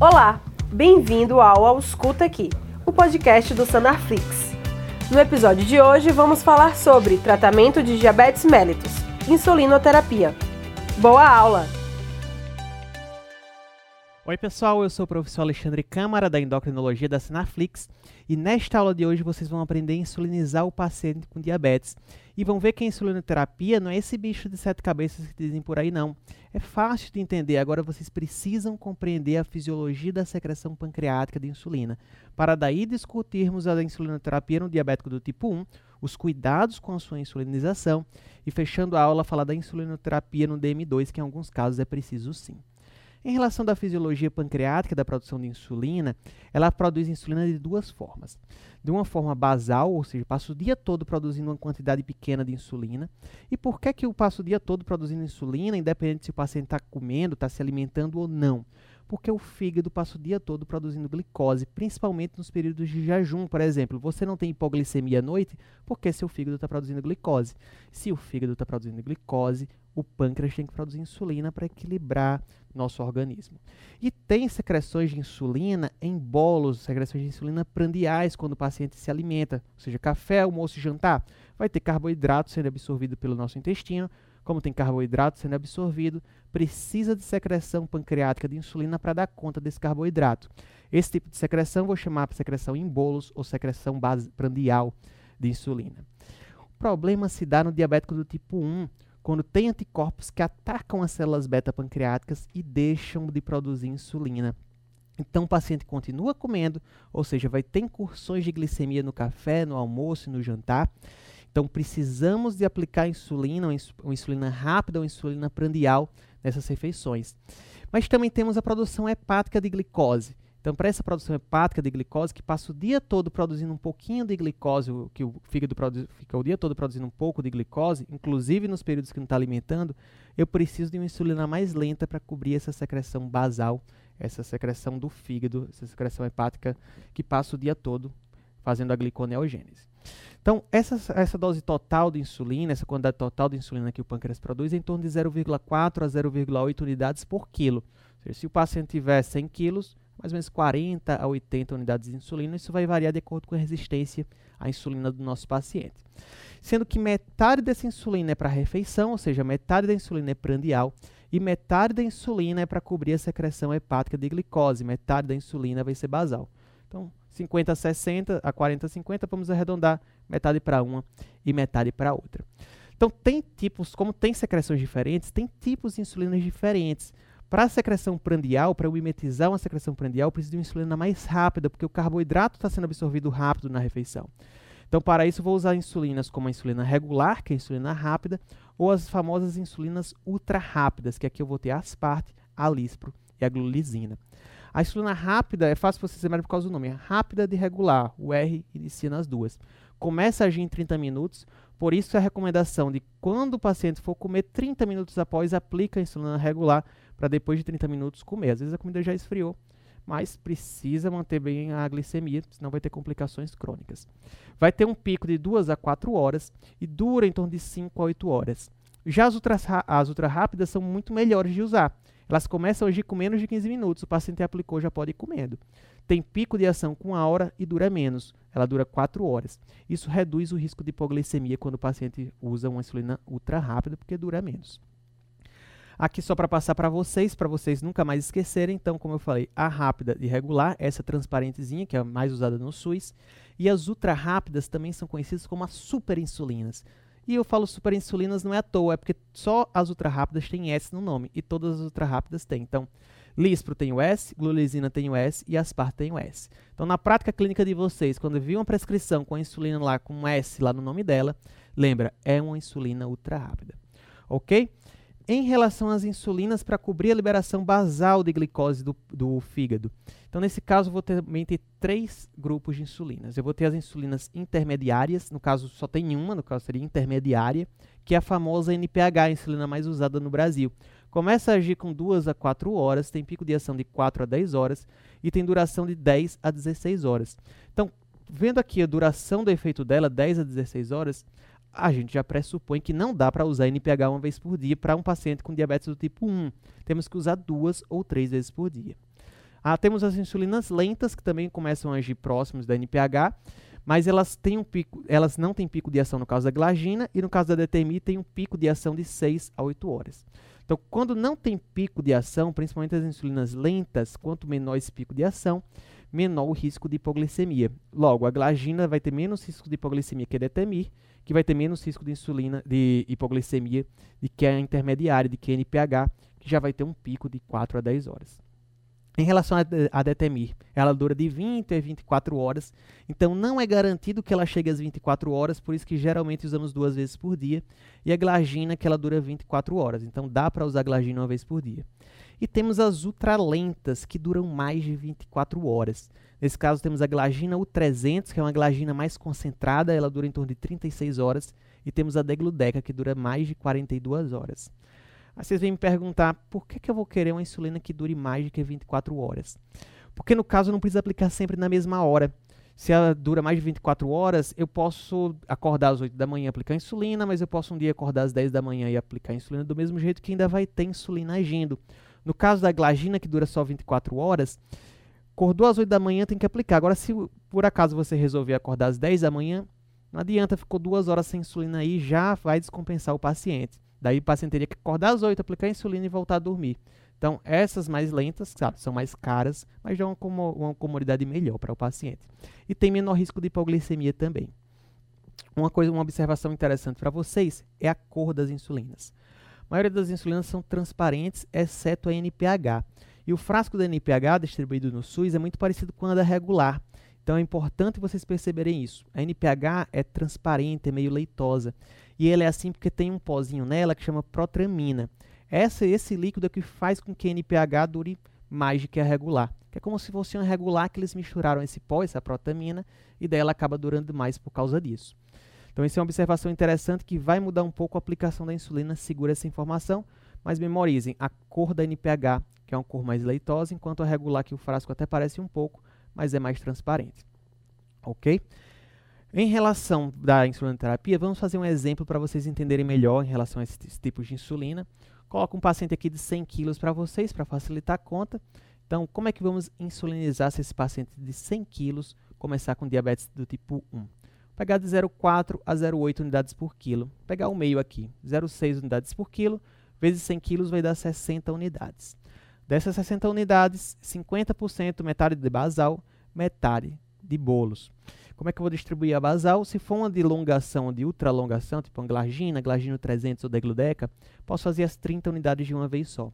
Olá, bem-vindo ao Ausculta Aqui, o podcast do Sanarflix. No episódio de hoje vamos falar sobre tratamento de diabetes mellitus, insulinoterapia. Boa aula! Oi pessoal, eu sou o professor Alexandre Câmara da Endocrinologia da Sinaflix e nesta aula de hoje vocês vão aprender a insulinizar o paciente com diabetes e vão ver que a insulinoterapia não é esse bicho de sete cabeças que dizem por aí não. É fácil de entender, agora vocês precisam compreender a fisiologia da secreção pancreática de insulina para daí discutirmos a insulinoterapia no diabético do tipo 1, os cuidados com a sua insulinização e fechando a aula falar da insulinoterapia no DM2 que em alguns casos é preciso sim. Em relação da fisiologia pancreática da produção de insulina, ela produz insulina de duas formas. De uma forma basal, ou seja, passa o dia todo produzindo uma quantidade pequena de insulina. E por que, que eu passo o dia todo produzindo insulina, independente se o paciente está comendo, está se alimentando ou não? Porque o fígado passa o dia todo produzindo glicose, principalmente nos períodos de jejum, por exemplo. Você não tem hipoglicemia à noite porque seu fígado está produzindo glicose. Se o fígado está produzindo glicose, o pâncreas tem que produzir insulina para equilibrar nosso organismo. E tem secreções de insulina em bolos, secreções de insulina prandiais quando o paciente se alimenta, ou seja, café, almoço e jantar. Vai ter carboidrato sendo absorvido pelo nosso intestino. Como tem carboidrato sendo absorvido, precisa de secreção pancreática de insulina para dar conta desse carboidrato. Esse tipo de secreção vou chamar de secreção em bolos ou secreção base, prandial de insulina. O problema se dá no diabético do tipo 1, quando tem anticorpos que atacam as células beta pancreáticas e deixam de produzir insulina. Então o paciente continua comendo, ou seja, vai ter incursões de glicemia no café, no almoço e no jantar. Então precisamos de aplicar insulina, uma insulina rápida ou insulina prandial nessas refeições. Mas também temos a produção hepática de glicose. Então, para essa produção hepática de glicose, que passa o dia todo produzindo um pouquinho de glicose, que o fígado fica o dia todo produzindo um pouco de glicose, inclusive nos períodos que não está alimentando, eu preciso de uma insulina mais lenta para cobrir essa secreção basal, essa secreção do fígado, essa secreção hepática que passa o dia todo fazendo a gliconeogênese. Então, essa, essa dose total de insulina, essa quantidade total de insulina que o pâncreas produz é em torno de 0,4 a 0,8 unidades por quilo. Seja, se o paciente tiver 100 quilos, mais ou menos 40 a 80 unidades de insulina. Isso vai variar de acordo com a resistência à insulina do nosso paciente. Sendo que metade dessa insulina é para refeição, ou seja, metade da insulina é prandial, e metade da insulina é para cobrir a secreção hepática de glicose, metade da insulina vai ser basal. Então, 50 a 60, a 40 a 50, vamos arredondar metade para uma e metade para outra. Então, tem tipos, como tem secreções diferentes, tem tipos de insulinas diferentes. Para a secreção prandial, para eu mimetizar uma secreção prandial, eu preciso de uma insulina mais rápida, porque o carboidrato está sendo absorvido rápido na refeição. Então, para isso, vou usar insulinas como a insulina regular, que é a insulina rápida, ou as famosas insulinas ultra rápidas, que aqui eu vou ter asparte, a lispro e a glulisina. A insulina rápida é fácil você lembrar por causa do nome, é rápida de regular, o R inicia nas duas. Começa a agir em 30 minutos, por isso a recomendação de quando o paciente for comer 30 minutos após, aplica a insulina regular, para depois de 30 minutos comer. Às vezes a comida já esfriou, mas precisa manter bem a glicemia, senão vai ter complicações crônicas. Vai ter um pico de 2 a 4 horas e dura em torno de 5 a 8 horas. Já as ultra, as ultra rápidas são muito melhores de usar. Elas começam a agir com menos de 15 minutos. O paciente aplicou, já pode ir comendo. Tem pico de ação com uma hora e dura menos. Ela dura 4 horas. Isso reduz o risco de hipoglicemia quando o paciente usa uma insulina ultra rápida, porque dura menos. Aqui só para passar para vocês, para vocês nunca mais esquecerem. Então, como eu falei, a rápida e regular, essa transparentezinha, que é a mais usada no SUS. E as ultra rápidas também são conhecidas como as superinsulinas. E eu falo superinsulinas não é à toa, é porque só as ultra rápidas têm S no nome e todas as ultra rápidas têm. Então, Lispro tem o S, Glulisina tem o S e Aspart tem o S. Então, na prática clínica de vocês, quando vir uma prescrição com a insulina lá com um S lá no nome dela, lembra, é uma insulina ultra rápida. Ok? Em relação às insulinas para cobrir a liberação basal de glicose do, do fígado. Então, nesse caso, vou também ter três grupos de insulinas. Eu vou ter as insulinas intermediárias, no caso só tem uma, no caso seria intermediária, que é a famosa NPH, a insulina mais usada no Brasil. Começa a agir com 2 a 4 horas, tem pico de ação de 4 a 10 horas e tem duração de 10 a 16 horas. Então, vendo aqui a duração do efeito dela, 10 a 16 horas, a gente já pressupõe que não dá para usar NPH uma vez por dia para um paciente com diabetes do tipo 1. Temos que usar duas ou três vezes por dia. Ah, temos as insulinas lentas, que também começam a agir próximos da NPH, mas elas têm um pico, elas não têm pico de ação no caso da glagina e no caso da DTMI tem um pico de ação de 6 a 8 horas. Então, quando não tem pico de ação, principalmente as insulinas lentas, quanto menor esse pico de ação, menor o risco de hipoglicemia. Logo, a glagina vai ter menos risco de hipoglicemia que a DTMI, que vai ter menos risco de insulina de hipoglicemia de que a intermediária, de que a NPH, que já vai ter um pico de 4 a 10 horas. Em relação à Detemir, ela dura de 20 a 24 horas, então não é garantido que ela chegue às 24 horas, por isso que geralmente usamos duas vezes por dia, e a glagina que ela dura 24 horas, então dá para usar glagina uma vez por dia. E temos as ultralentas, que duram mais de 24 horas. Nesse caso temos a glagina U300, que é uma glagina mais concentrada, ela dura em torno de 36 horas, e temos a degludeca, que dura mais de 42 horas. Aí vocês vêm me perguntar por que, que eu vou querer uma insulina que dure mais de que 24 horas? Porque no caso não precisa aplicar sempre na mesma hora. Se ela dura mais de 24 horas, eu posso acordar às 8 da manhã e aplicar insulina, mas eu posso um dia acordar às 10 da manhã e aplicar insulina do mesmo jeito que ainda vai ter insulina agindo. No caso da glagina, que dura só 24 horas, acordou às 8 da manhã, tem que aplicar. Agora, se por acaso você resolver acordar às 10 da manhã, não adianta, ficou duas horas sem insulina aí, já vai descompensar o paciente. Daí o paciente teria que acordar às 8, aplicar insulina e voltar a dormir. Então, essas mais lentas, sabe, são mais caras, mas dão uma, uma comodidade melhor para o paciente. E tem menor risco de hipoglicemia também. Uma coisa, uma observação interessante para vocês é a cor das insulinas. Maioria das insulinas são transparentes, exceto a NPH. E o frasco da NPH distribuído no SUS é muito parecido com a da regular. Então é importante vocês perceberem isso. A NPH é transparente, é meio leitosa. E ele é assim porque tem um pozinho nela que chama protramina. Essa, esse líquido é que faz com que a NPH dure mais do que a regular. Que é como se fosse uma regular que eles misturaram esse pó, essa protamina, e daí ela acaba durando mais por causa disso. Então, essa é uma observação interessante que vai mudar um pouco a aplicação da insulina, segura essa informação, mas memorizem a cor da NPH, que é uma cor mais leitosa, enquanto a regular, que o frasco até parece um pouco, mas é mais transparente. Ok? Em relação da insulinoterapia, vamos fazer um exemplo para vocês entenderem melhor em relação a esses tipos de insulina. Coloco um paciente aqui de 100 quilos para vocês, para facilitar a conta. Então, como é que vamos insulinizar se esse paciente de 100 quilos começar com diabetes do tipo 1? Pegar de 0,4 a 0,8 unidades por quilo. Pegar o meio aqui, 0,6 unidades por quilo, vezes 100 quilos vai dar 60 unidades. Dessas 60 unidades, 50% metade de basal, metade de bolos. Como é que eu vou distribuir a basal? Se for uma de longação, de ultralongação, tipo anglagina, glagino 300 ou degludeca, posso fazer as 30 unidades de uma vez só.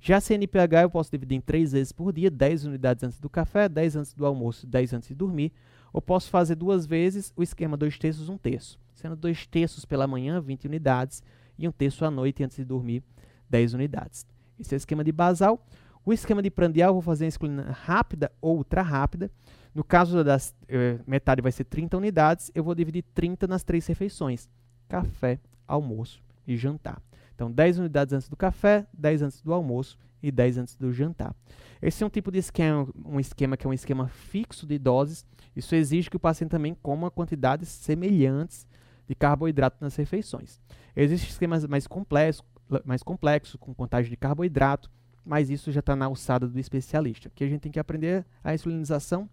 Já se NPH eu posso dividir em 3 vezes por dia, 10 unidades antes do café, 10 antes do almoço, 10 antes de dormir. Ou posso fazer duas vezes o esquema 2 terços, 1 um terço. Sendo 2 terços pela manhã, 20 unidades, e 1 um terço à noite antes de dormir, 10 unidades. Esse é o esquema de basal. O esquema de prandial eu vou fazer a insulina rápida ou ultra rápida. No caso das eh, metade vai ser 30 unidades, eu vou dividir 30 nas três refeições: café, almoço e jantar. Então, 10 unidades antes do café, 10 antes do almoço e 10 antes do jantar. Esse é um tipo de esquema, um esquema que é um esquema fixo de doses. Isso exige que o paciente também coma quantidades semelhantes de carboidrato nas refeições. Existem esquemas mais complexos, mais complexos com contagem de carboidrato, mas isso já está na alçada do especialista. Aqui a gente tem que aprender a insulinização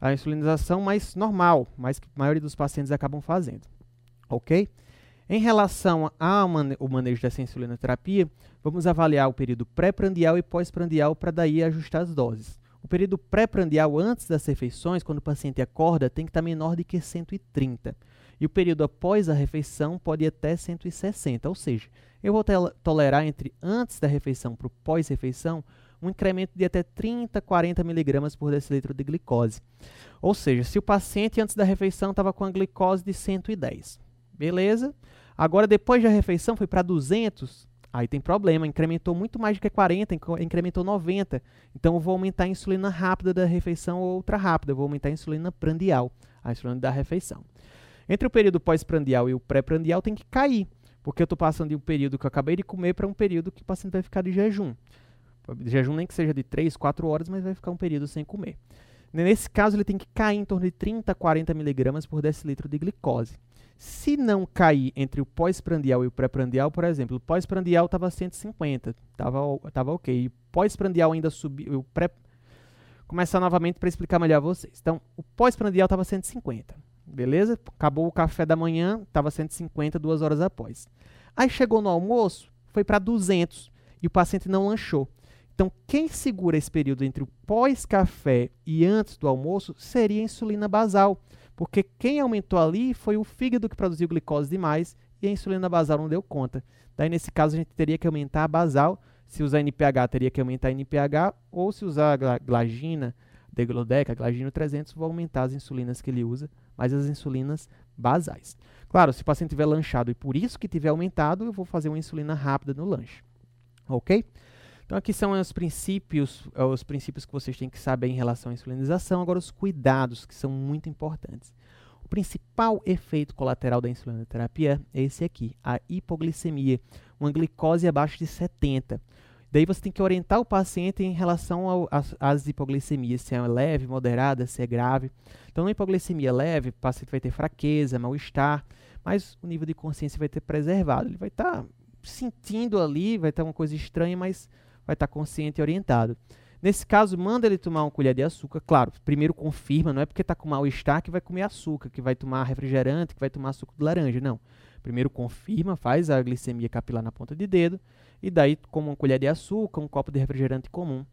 a insulinização mais normal, mas que a maioria dos pacientes acabam fazendo. Ok? Em relação ao mane manejo dessa insulinoterapia, vamos avaliar o período pré-prandial e pós-prandial para daí ajustar as doses. O período pré-prandial antes das refeições, quando o paciente acorda, tem que estar menor do que 130. E o período após a refeição pode ir até 160, ou seja, eu vou tolerar entre antes da refeição para o pós-refeição um incremento de até 30, 40 miligramas por decilitro de glicose. Ou seja, se o paciente antes da refeição estava com a glicose de 110, beleza? Agora, depois da refeição, foi para 200, aí tem problema, incrementou muito mais do que 40, incrementou 90. Então, eu vou aumentar a insulina rápida da refeição ou ultra rápida, eu vou aumentar a insulina prandial, a insulina da refeição. Entre o período pós-prandial e o pré-prandial tem que cair, porque eu estou passando de um período que eu acabei de comer para um período que o paciente vai ficar de jejum. Jejum nem que seja de 3, 4 horas, mas vai ficar um período sem comer. Nesse caso, ele tem que cair em torno de 30 a 40 miligramas por decilitro de glicose. Se não cair entre o pós-prandial e o pré-prandial, por exemplo, o pós-prandial estava 150, estava tava ok. Pós-prandial ainda subiu, o pré começar novamente para explicar melhor a vocês. Então, o pós-prandial estava 150, beleza? Acabou o café da manhã, estava 150 duas horas após. Aí chegou no almoço, foi para 200 e o paciente não lanchou. Então, quem segura esse período entre o pós-café e antes do almoço seria a insulina basal, porque quem aumentou ali foi o fígado que produziu glicose demais e a insulina basal não deu conta. Daí, nesse caso, a gente teria que aumentar a basal. Se usar NPH, teria que aumentar a NPH, ou se usar a glagina, deglodeca, glagino 300, vou aumentar as insulinas que ele usa, mas as insulinas basais. Claro, se o paciente tiver lanchado e por isso que tiver aumentado, eu vou fazer uma insulina rápida no lanche. Ok? Então aqui são os princípios, é, os princípios que vocês têm que saber em relação à insulinização. Agora os cuidados que são muito importantes. O principal efeito colateral da insulinoterapia é esse aqui, a hipoglicemia, uma glicose abaixo de 70. Daí você tem que orientar o paciente em relação às hipoglicemias, se é leve, moderada, se é grave. Então, na hipoglicemia leve, o paciente vai ter fraqueza, mal-estar, mas o nível de consciência vai ter preservado. Ele vai estar tá sentindo ali, vai estar tá uma coisa estranha, mas vai estar consciente e orientado. Nesse caso, manda ele tomar uma colher de açúcar. Claro, primeiro confirma, não é porque está com mal-estar que vai comer açúcar, que vai tomar refrigerante, que vai tomar suco de laranja. Não. Primeiro confirma, faz a glicemia capilar na ponta de dedo, e daí como uma colher de açúcar, um copo de refrigerante comum.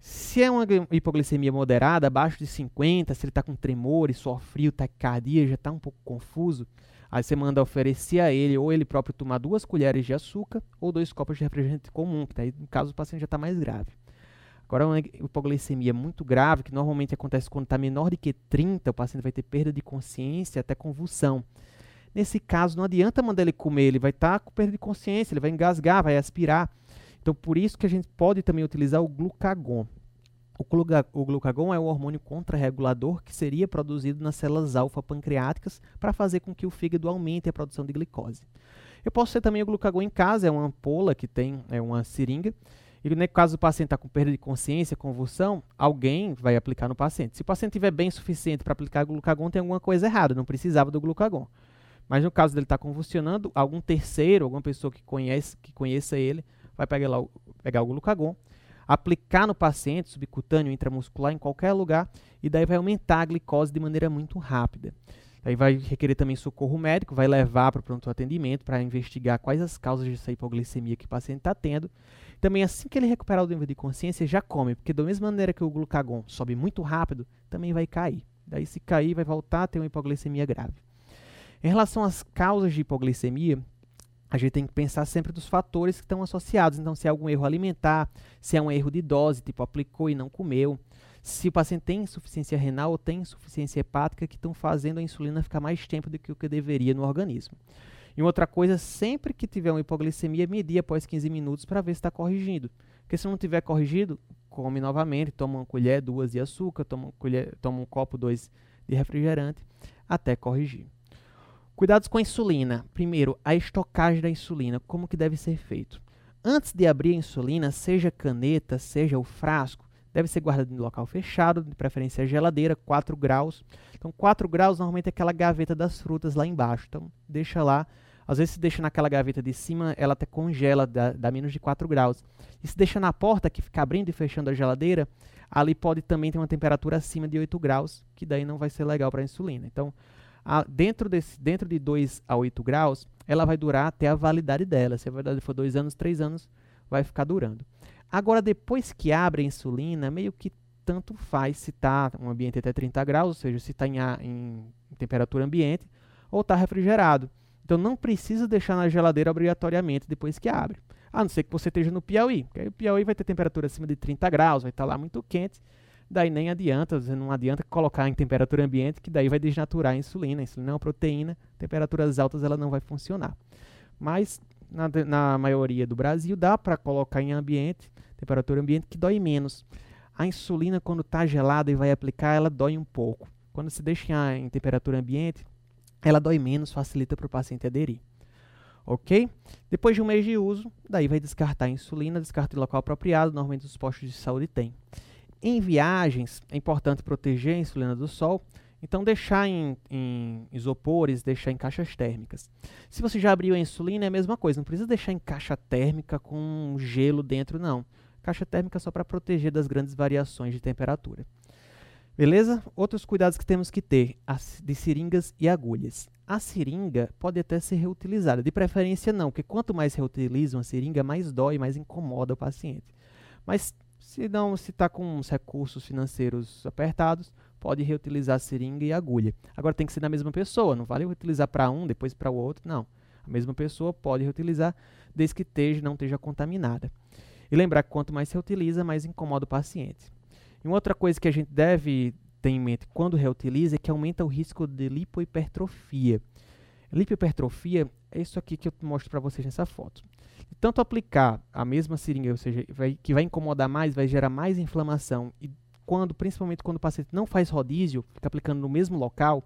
Se é uma hipoglicemia moderada, abaixo de 50, se ele está com tremor, suor frio, taquicardia, já está um pouco confuso, Aí você manda oferecer a ele ou ele próprio tomar duas colheres de açúcar ou dois copos de refrigerante comum, que daí no caso o paciente já está mais grave. Agora, uma hipoglicemia muito grave, que normalmente acontece quando está menor de que 30, o paciente vai ter perda de consciência, até convulsão. Nesse caso, não adianta mandar ele comer, ele vai estar tá com perda de consciência, ele vai engasgar, vai aspirar. Então, por isso que a gente pode também utilizar o glucagon. O, glucagon é o hormônio contrarregulador que seria produzido nas células alfa-pancreáticas para fazer com que o fígado aumente a produção de glicose. Eu posso ter também o glucagon em casa, é uma ampola que tem é uma seringa. E no caso do paciente está com perda de consciência, convulsão, alguém vai aplicar no paciente. Se o paciente estiver bem suficiente para aplicar o glucagon, tem alguma coisa errada, não precisava do glucagon. Mas no caso dele estar tá convulsionando, algum terceiro, alguma pessoa que, conhece, que conheça ele, vai pegar, lá, pegar o glucagon aplicar no paciente subcutâneo, intramuscular, em qualquer lugar, e daí vai aumentar a glicose de maneira muito rápida. Aí vai requerer também socorro médico, vai levar para o pronto atendimento para investigar quais as causas dessa hipoglicemia que o paciente está tendo. Também assim que ele recuperar o nível de consciência, já come, porque da mesma maneira que o glucagon sobe muito rápido, também vai cair. Daí se cair, vai voltar a ter uma hipoglicemia grave. Em relação às causas de hipoglicemia, a gente tem que pensar sempre dos fatores que estão associados. Então, se é algum erro alimentar, se é um erro de dose, tipo aplicou e não comeu, se o paciente tem insuficiência renal ou tem insuficiência hepática que estão fazendo a insulina ficar mais tempo do que o que deveria no organismo. E outra coisa, sempre que tiver uma hipoglicemia, medir após 15 minutos para ver se está corrigindo. Porque se não tiver corrigido, come novamente, toma uma colher, duas de açúcar, toma, colher, toma um copo, dois de refrigerante, até corrigir. Cuidados com a insulina. Primeiro, a estocagem da insulina. Como que deve ser feito? Antes de abrir a insulina, seja caneta, seja o frasco, deve ser guardado em local fechado, de preferência geladeira, 4 graus. Então, 4 graus normalmente é aquela gaveta das frutas lá embaixo. Então, deixa lá. Às vezes, se deixa naquela gaveta de cima, ela até congela, dá, dá menos de 4 graus. E se deixa na porta, que fica abrindo e fechando a geladeira, ali pode também ter uma temperatura acima de 8 graus, que daí não vai ser legal para a insulina. Então, a, dentro, desse, dentro de 2 a 8 graus, ela vai durar até a validade dela. Se a validade for 2 anos, 3 anos, vai ficar durando. Agora, depois que abre a insulina, meio que tanto faz se está um ambiente até 30 graus, ou seja, se está em, em, temperatura ambiente, ou está refrigerado. Então, não precisa deixar na geladeira obrigatoriamente depois que abre. A não ser que você esteja no Piauí, porque aí o Piauí vai ter temperatura acima de 30 graus, vai estar tá lá muito quente, daí nem adianta, não adianta colocar em temperatura ambiente, que daí vai desnaturar a insulina. A insulina é uma proteína, temperaturas altas ela não vai funcionar. Mas na, na maioria do Brasil dá para colocar em ambiente, temperatura ambiente, que dói menos. A insulina, quando está gelada e vai aplicar, ela dói um pouco. Quando se deixa em temperatura ambiente, ela dói menos, facilita para o paciente aderir. Ok? Depois de um mês de uso, daí vai descartar a insulina, descarta em local apropriado, normalmente os postos de saúde têm. Em viagens, é importante proteger a insulina do sol, então deixar em, em, isopores, deixar em caixas térmicas. Se você já abriu a insulina, é a mesma coisa, não precisa deixar em caixa térmica com gelo dentro, não. Caixa térmica só para proteger das grandes variações de temperatura. Beleza? Outros cuidados que temos que ter de seringas e agulhas. A seringa pode até ser reutilizada, de preferência não, porque quanto mais reutiliza uma seringa, mais dói, mais incomoda o paciente. Mas se não, se está com os recursos financeiros apertados, pode reutilizar seringa e agulha. Agora tem que ser da mesma pessoa, não vale reutilizar para um, depois para o outro, não. A mesma pessoa pode reutilizar, desde que esteja, não esteja contaminada. E lembrar que quanto mais se reutiliza, mais incomoda o paciente. E uma outra coisa que a gente deve ter em mente quando reutiliza é que aumenta o risco de lipohipertrofia. Lipohipertrofia é isso aqui que eu mostro para vocês nessa foto. Tanto aplicar a mesma seringa, ou seja, vai, que vai incomodar mais, vai gerar mais inflamação, e quando, principalmente quando o paciente não faz rodízio, fica aplicando no mesmo local,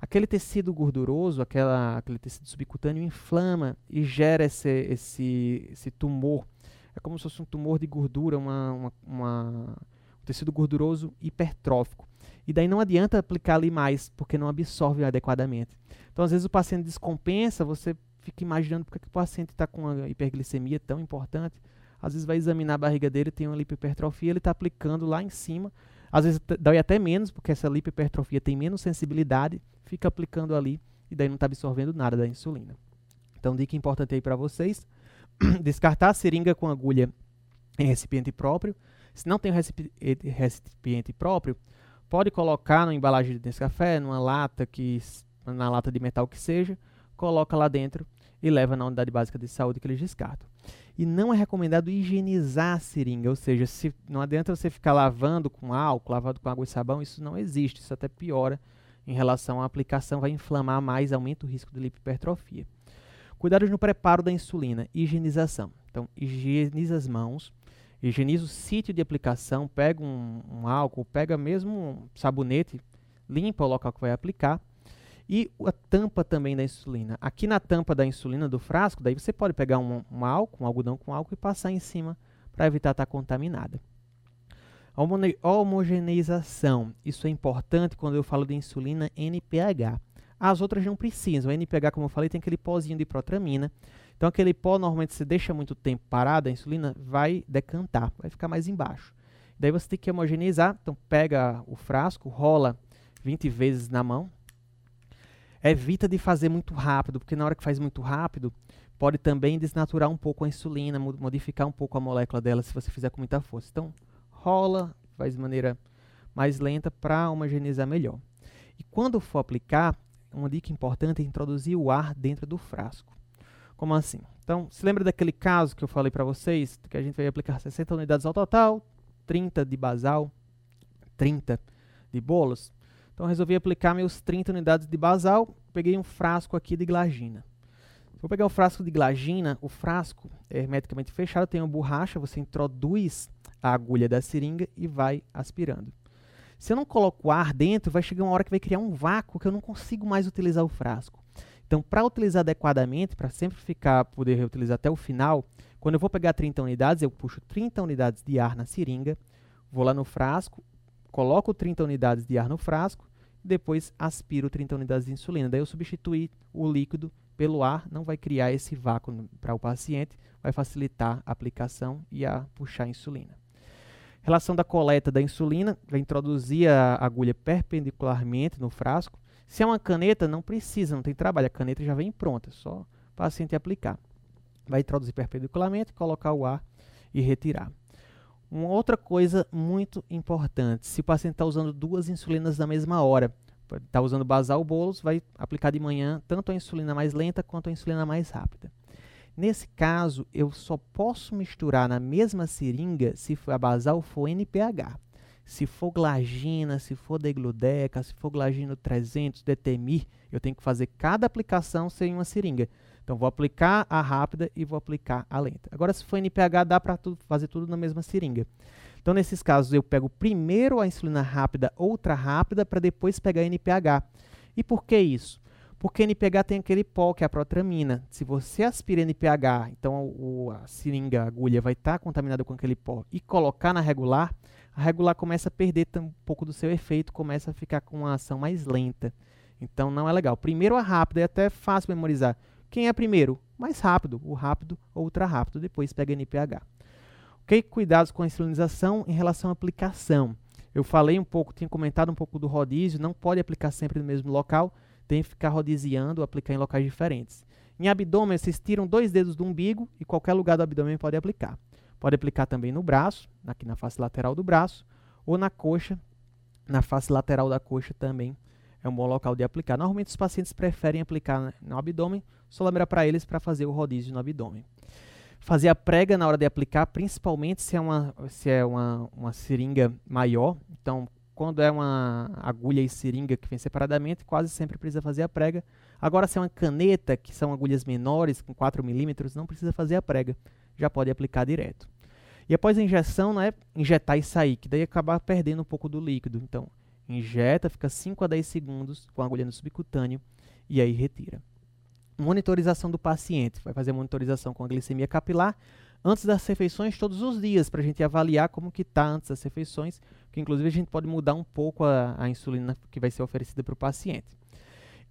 aquele tecido gorduroso, aquela, aquele tecido subcutâneo inflama e gera esse, esse, esse tumor. É como se fosse um tumor de gordura, uma, uma, uma tecido gorduroso hipertrófico. E daí não adianta aplicar ali mais, porque não absorve adequadamente. Então, às vezes, o paciente descompensa, você fica imaginando porque que o paciente está com uma hiperglicemia tão importante. Às vezes vai examinar a barriga dele, tem uma lipohipertrofia, ele está aplicando lá em cima. Às vezes dói até menos, porque essa lipohipertrofia tem menos sensibilidade, fica aplicando ali e daí não está absorvendo nada da insulina. Então, dica importante aí para vocês: descartar a seringa com agulha em recipiente próprio, se não tem recipiente próprio, pode colocar na embalagem de café, numa lata que na lata de metal que seja, coloca lá dentro e leva na unidade básica de saúde que eles descartam. E não é recomendado higienizar a seringa, ou seja, se não adianta você ficar lavando com álcool, lavando com água e sabão, isso não existe, isso até piora em relação à aplicação, vai inflamar mais, aumenta o risco de lipohipertrofia. Cuidados no preparo da insulina, higienização. Então, higieniza as mãos, higieniza o sítio de aplicação, pega um, um, álcool, pega mesmo um sabonete, limpa o local que vai aplicar. E a tampa também da insulina. Aqui na tampa da insulina do frasco, daí você pode pegar um, um álcool, um algodão com álcool e passar em cima para evitar estar contaminada. Homogeneização. Isso é importante quando eu falo de insulina NPH. As outras não precisam. A NPH, como eu falei, tem aquele pozinho de protramina. Então aquele pó, normalmente, se deixa muito tempo parado, a insulina vai decantar, vai ficar mais embaixo. Daí você tem que homogeneizar, então pega o frasco, rola 20 vezes na mão. Evita de fazer muito rápido, porque na hora que faz muito rápido, pode também desnaturar um pouco a insulina, modificar um pouco a molécula dela se você fizer com muita força. Então, rola, faz de maneira mais lenta para homogeneizar melhor. E quando for aplicar, uma dica importante é introduzir o ar dentro do frasco. Como assim? Então, se lembra daquele caso que eu falei para vocês, que a gente vai aplicar 60 unidades ao total, 30 de basal, 30 de bolos? Então, resolvi aplicar meus 30 unidades de basal, peguei um frasco aqui de glagina. Vou pegar o frasco de glagina, o frasco é hermeticamente fechado, tem uma borracha, você introduz a agulha da seringa e vai aspirando. Se eu não coloco ar dentro, vai chegar uma hora que vai criar um vácuo que eu não consigo mais utilizar o frasco. Então, para utilizar adequadamente, para sempre ficar, poder reutilizar até o final, quando eu vou pegar 30 unidades, eu puxo 30 unidades de ar na seringa, vou lá no frasco, coloco 30 unidades de ar no frasco, depois aspiro 30 unidades de insulina. Daí eu substituir o líquido pelo ar, não vai criar esse vácuo para o paciente, vai facilitar a aplicação e a puxar a insulina. Relação da coleta da insulina, vai introduzir a agulha perpendicularmente no frasco, se é uma caneta, não precisa, não tem trabalho. A caneta já vem pronta, só o paciente aplicar. Vai introduzir perpendicularmente, colocar o ar e retirar. Uma outra coisa muito importante, se o paciente está usando duas insulinas na mesma hora, está usando basal bolos, vai aplicar de manhã tanto a insulina mais lenta quanto a insulina mais rápida. Nesse caso, eu só posso misturar na mesma seringa se a basal for NPH. Se for glagina, se for degludeca, se for glagino 300, detemir, eu tenho que fazer cada aplicação sem uma seringa. Então, vou aplicar a rápida e vou aplicar a lenta. Agora, se for NPH, dá para fazer tudo na mesma seringa. Então, nesses casos, eu pego primeiro a insulina rápida, ultra rápida, para depois pegar a NPH. E por que isso? Porque NPH tem aquele pó, que é a protramina. Se você aspira NPH, então o, a seringa, a agulha, vai estar tá contaminada com aquele pó, e colocar na regular, a regular começa a perder um pouco do seu efeito, começa a ficar com uma ação mais lenta. Então não é legal. Primeiro a rápida, é até fácil memorizar. Quem é primeiro? Mais rápido, o rápido ou ultra rápido, depois pega NPH. Ok? Cuidados com a insulinização em relação à aplicação. Eu falei um pouco, tinha comentado um pouco do rodízio, não pode aplicar sempre no mesmo local, tem que ficar rodiziando, aplicar em locais diferentes. Em abdômen, vocês tiram dois dedos do umbigo e qualquer lugar do abdômen pode aplicar. Pode aplicar também no braço, aqui na face lateral do braço, ou na coxa, na face lateral da coxa também é um bom local de aplicar. Normalmente os pacientes preferem aplicar no abdômen, lembrar para eles para fazer o rodízio no abdômen. Fazer a prega na hora de aplicar, principalmente se é uma, se é uma, uma seringa maior. Então, quando é uma agulha e seringa que vem separadamente, quase sempre precisa fazer a prega. Agora, se é uma caneta, que são agulhas menores, com 4 milímetros, não precisa fazer a prega, já pode aplicar direto. E após a injeção, não é injetar e sair, que daí acabar perdendo um pouco do líquido. Então, injeta, fica 5 a 10 segundos com a agulha no subcutâneo e aí retira. Monitorização do paciente. Vai fazer monitorização com a glicemia capilar antes das refeições todos os dias, para a gente avaliar como que está antes das refeições, que inclusive a gente pode mudar um pouco a, a insulina que vai ser oferecida para o paciente.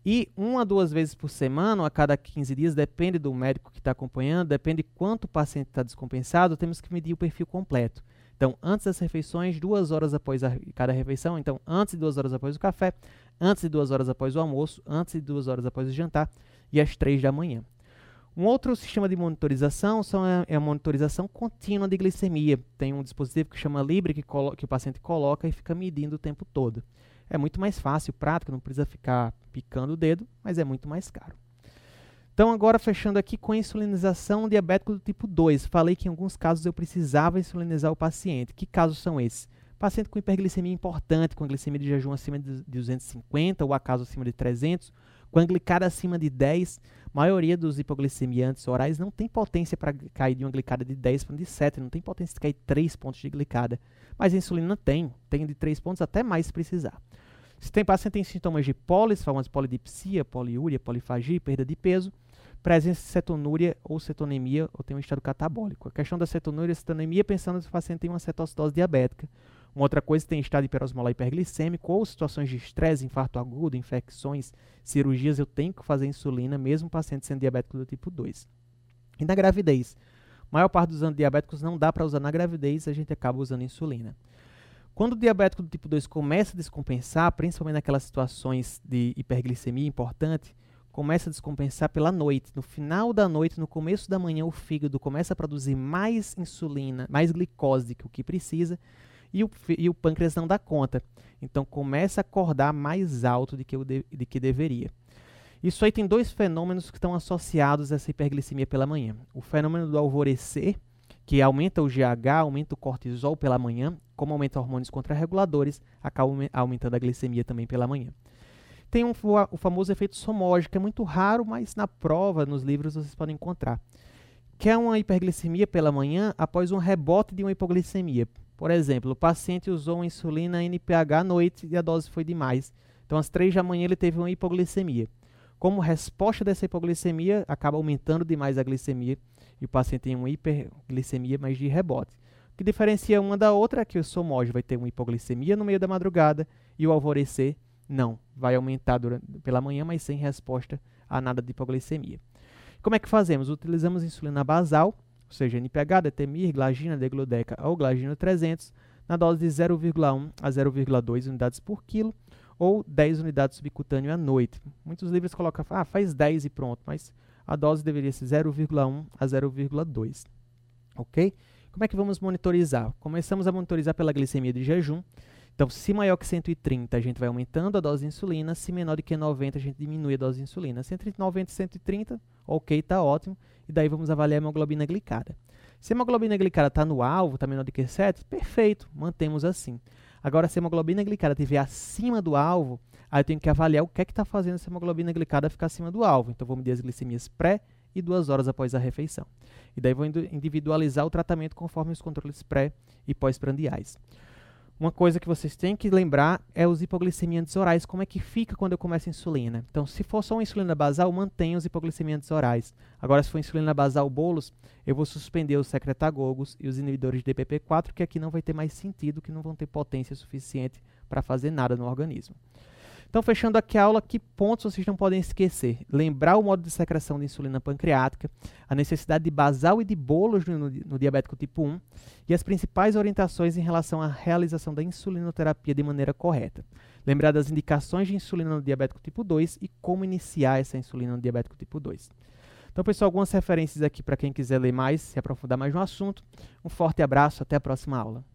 E uma, duas vezes por semana, a cada 15 dias, depende do médico que está acompanhando, depende quanto o paciente está descompensado, temos que medir o perfil completo. Então, antes das refeições, duas horas após a, cada refeição, então antes de duas horas após o café, antes de duas horas após o almoço, antes de duas horas após o jantar, e às 3 da manhã. Um outro sistema de monitorização são a, é a monitorização contínua de glicemia. Tem um dispositivo que chama Libre que, que o paciente coloca e fica medindo o tempo todo. É muito mais fácil, prático, não precisa ficar picando o dedo, mas é muito mais caro. Então, agora fechando aqui com a insulinização diabético do tipo 2. Falei que em alguns casos eu precisava insulinizar o paciente. Que casos são esses? Paciente com hiperglicemia importante, com glicemia de jejum acima de 250 ou acaso acima de 300, com a glicada acima de 10, maioria dos hipoglicemiantes orais não tem potência para cair de uma glicada de 10 para de 7, não tem potência de cair 3 pontos de glicada. Mas a insulina tem, tem de 3 pontos até mais se precisar. Se tem paciente tem sintomas de pólis, famosos polidipsia, poliúria, polifagia, perda de peso, presença de cetonúria ou cetonemia ou tem um estado catabólico. A questão da cetonúria e cetonemia pensando se o paciente tem uma cetoacidose diabética uma outra coisa tem estado hiperosmolar hiperglicêmico ou situações de estresse, infarto agudo, infecções, cirurgias, eu tenho que fazer insulina, mesmo paciente sendo diabético do tipo 2. E na gravidez? A maior parte dos antidiabéticos não dá para usar na gravidez, a gente acaba usando insulina. Quando o diabético do tipo 2 começa a descompensar, principalmente naquelas situações de hiperglicemia importante, começa a descompensar pela noite. No final da noite, no começo da manhã, o fígado começa a produzir mais insulina, mais glicose do que o que precisa, e o, e o pâncreas não dá conta. Então começa a acordar mais alto do que, de, de que deveria. Isso aí tem dois fenômenos que estão associados a essa hiperglicemia pela manhã. O fenômeno do alvorecer, que aumenta o GH, aumenta o cortisol pela manhã, como aumenta hormônios contrarreguladores, acaba aumentando a glicemia também pela manhã. Tem um, o famoso efeito somógeno, que é muito raro, mas na prova, nos livros, vocês podem encontrar. Que é uma hiperglicemia pela manhã após um rebote de uma hipoglicemia. Por exemplo, o paciente usou insulina NPH à noite e a dose foi demais. Então, às 3 da manhã, ele teve uma hipoglicemia. Como resposta dessa hipoglicemia, acaba aumentando demais a glicemia e o paciente tem uma hiperglicemia, mas de rebote. O que diferencia uma da outra é que o somóide vai ter uma hipoglicemia no meio da madrugada e o alvorecer não. Vai aumentar durante, pela manhã, mas sem resposta a nada de hipoglicemia. Como é que fazemos? Utilizamos insulina basal, ou seja, NPH, Detemir, Glagina, Degludeca ou Glagina 300, na dose de 0,1 a 0,2 unidades por quilo ou 10 unidades subcutâneo à noite. Muitos livros colocam, ah, faz 10 e pronto, mas a dose deveria ser 0,1 a 0,2. Ok? Como é que vamos monitorizar? Começamos a monitorizar pela glicemia de jejum. Então, se maior que 130, a gente vai aumentando a dose de insulina. Se menor do que 90, a gente diminui a dose de insulina. Se entre 90 e 130, ok, está ótimo. E daí vamos avaliar a hemoglobina glicada. Se a hemoglobina glicada está no alvo, está menor do que 7, perfeito, mantemos assim. Agora, se a hemoglobina glicada estiver acima do alvo, aí eu tenho que avaliar o que é que está fazendo essa hemoglobina glicada ficar acima do alvo. Então, vou medir as glicemias pré e duas horas após a refeição. E daí vou individualizar o tratamento conforme os controles pré e pós-prandiais. Uma coisa que vocês têm que lembrar é os hipoglicemiantes orais, como é que fica quando eu começo a insulina. Então, se for só uma insulina basal, mantenha os hipoglicemiantes orais. Agora, se for insulina basal bolos, eu vou suspender os secretagogos e os inibidores de DPP-4, que aqui não vai ter mais sentido, que não vão ter potência suficiente para fazer nada no organismo. Então, fechando aqui a aula, que pontos vocês não podem esquecer? Lembrar o modo de secreção de insulina pancreática, a necessidade de basal e de bolos no, no diabético tipo 1 e as principais orientações em relação à realização da insulinoterapia de maneira correta. Lembrar das indicações de insulina no diabético tipo 2 e como iniciar essa insulina no diabético tipo 2. Então, pessoal, algumas referências aqui para quem quiser ler mais, se aprofundar mais no assunto. Um forte abraço, até a próxima aula.